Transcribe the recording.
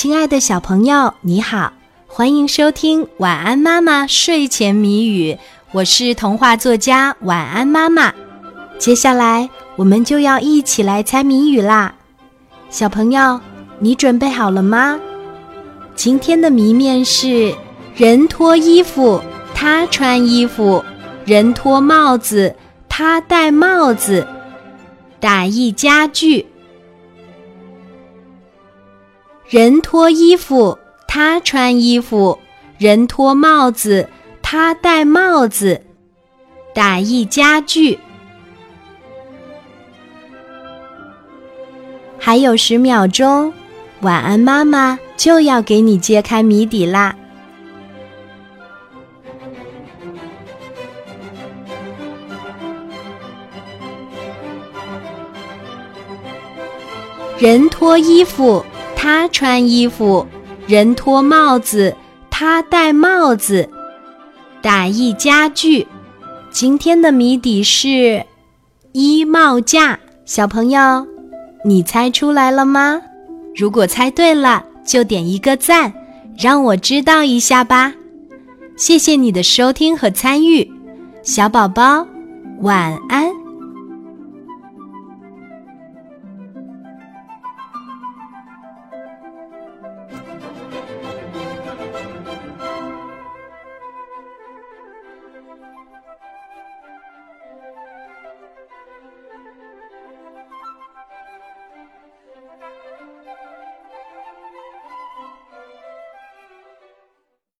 亲爱的小朋友，你好，欢迎收听《晚安妈妈睡前谜语》，我是童话作家晚安妈妈。接下来我们就要一起来猜谜语啦，小朋友，你准备好了吗？今天的谜面是：人脱衣服，他穿衣服；人脱帽子，他戴帽子。打一家具。人脱衣服，他穿衣服；人脱帽子，他戴帽子。打一家具。还有十秒钟，晚安妈妈就要给你揭开谜底啦！人脱衣服。他穿衣服，人脱帽子，他戴帽子。打一家具，今天的谜底是衣帽架。小朋友，你猜出来了吗？如果猜对了，就点一个赞，让我知道一下吧。谢谢你的收听和参与，小宝宝，晚安。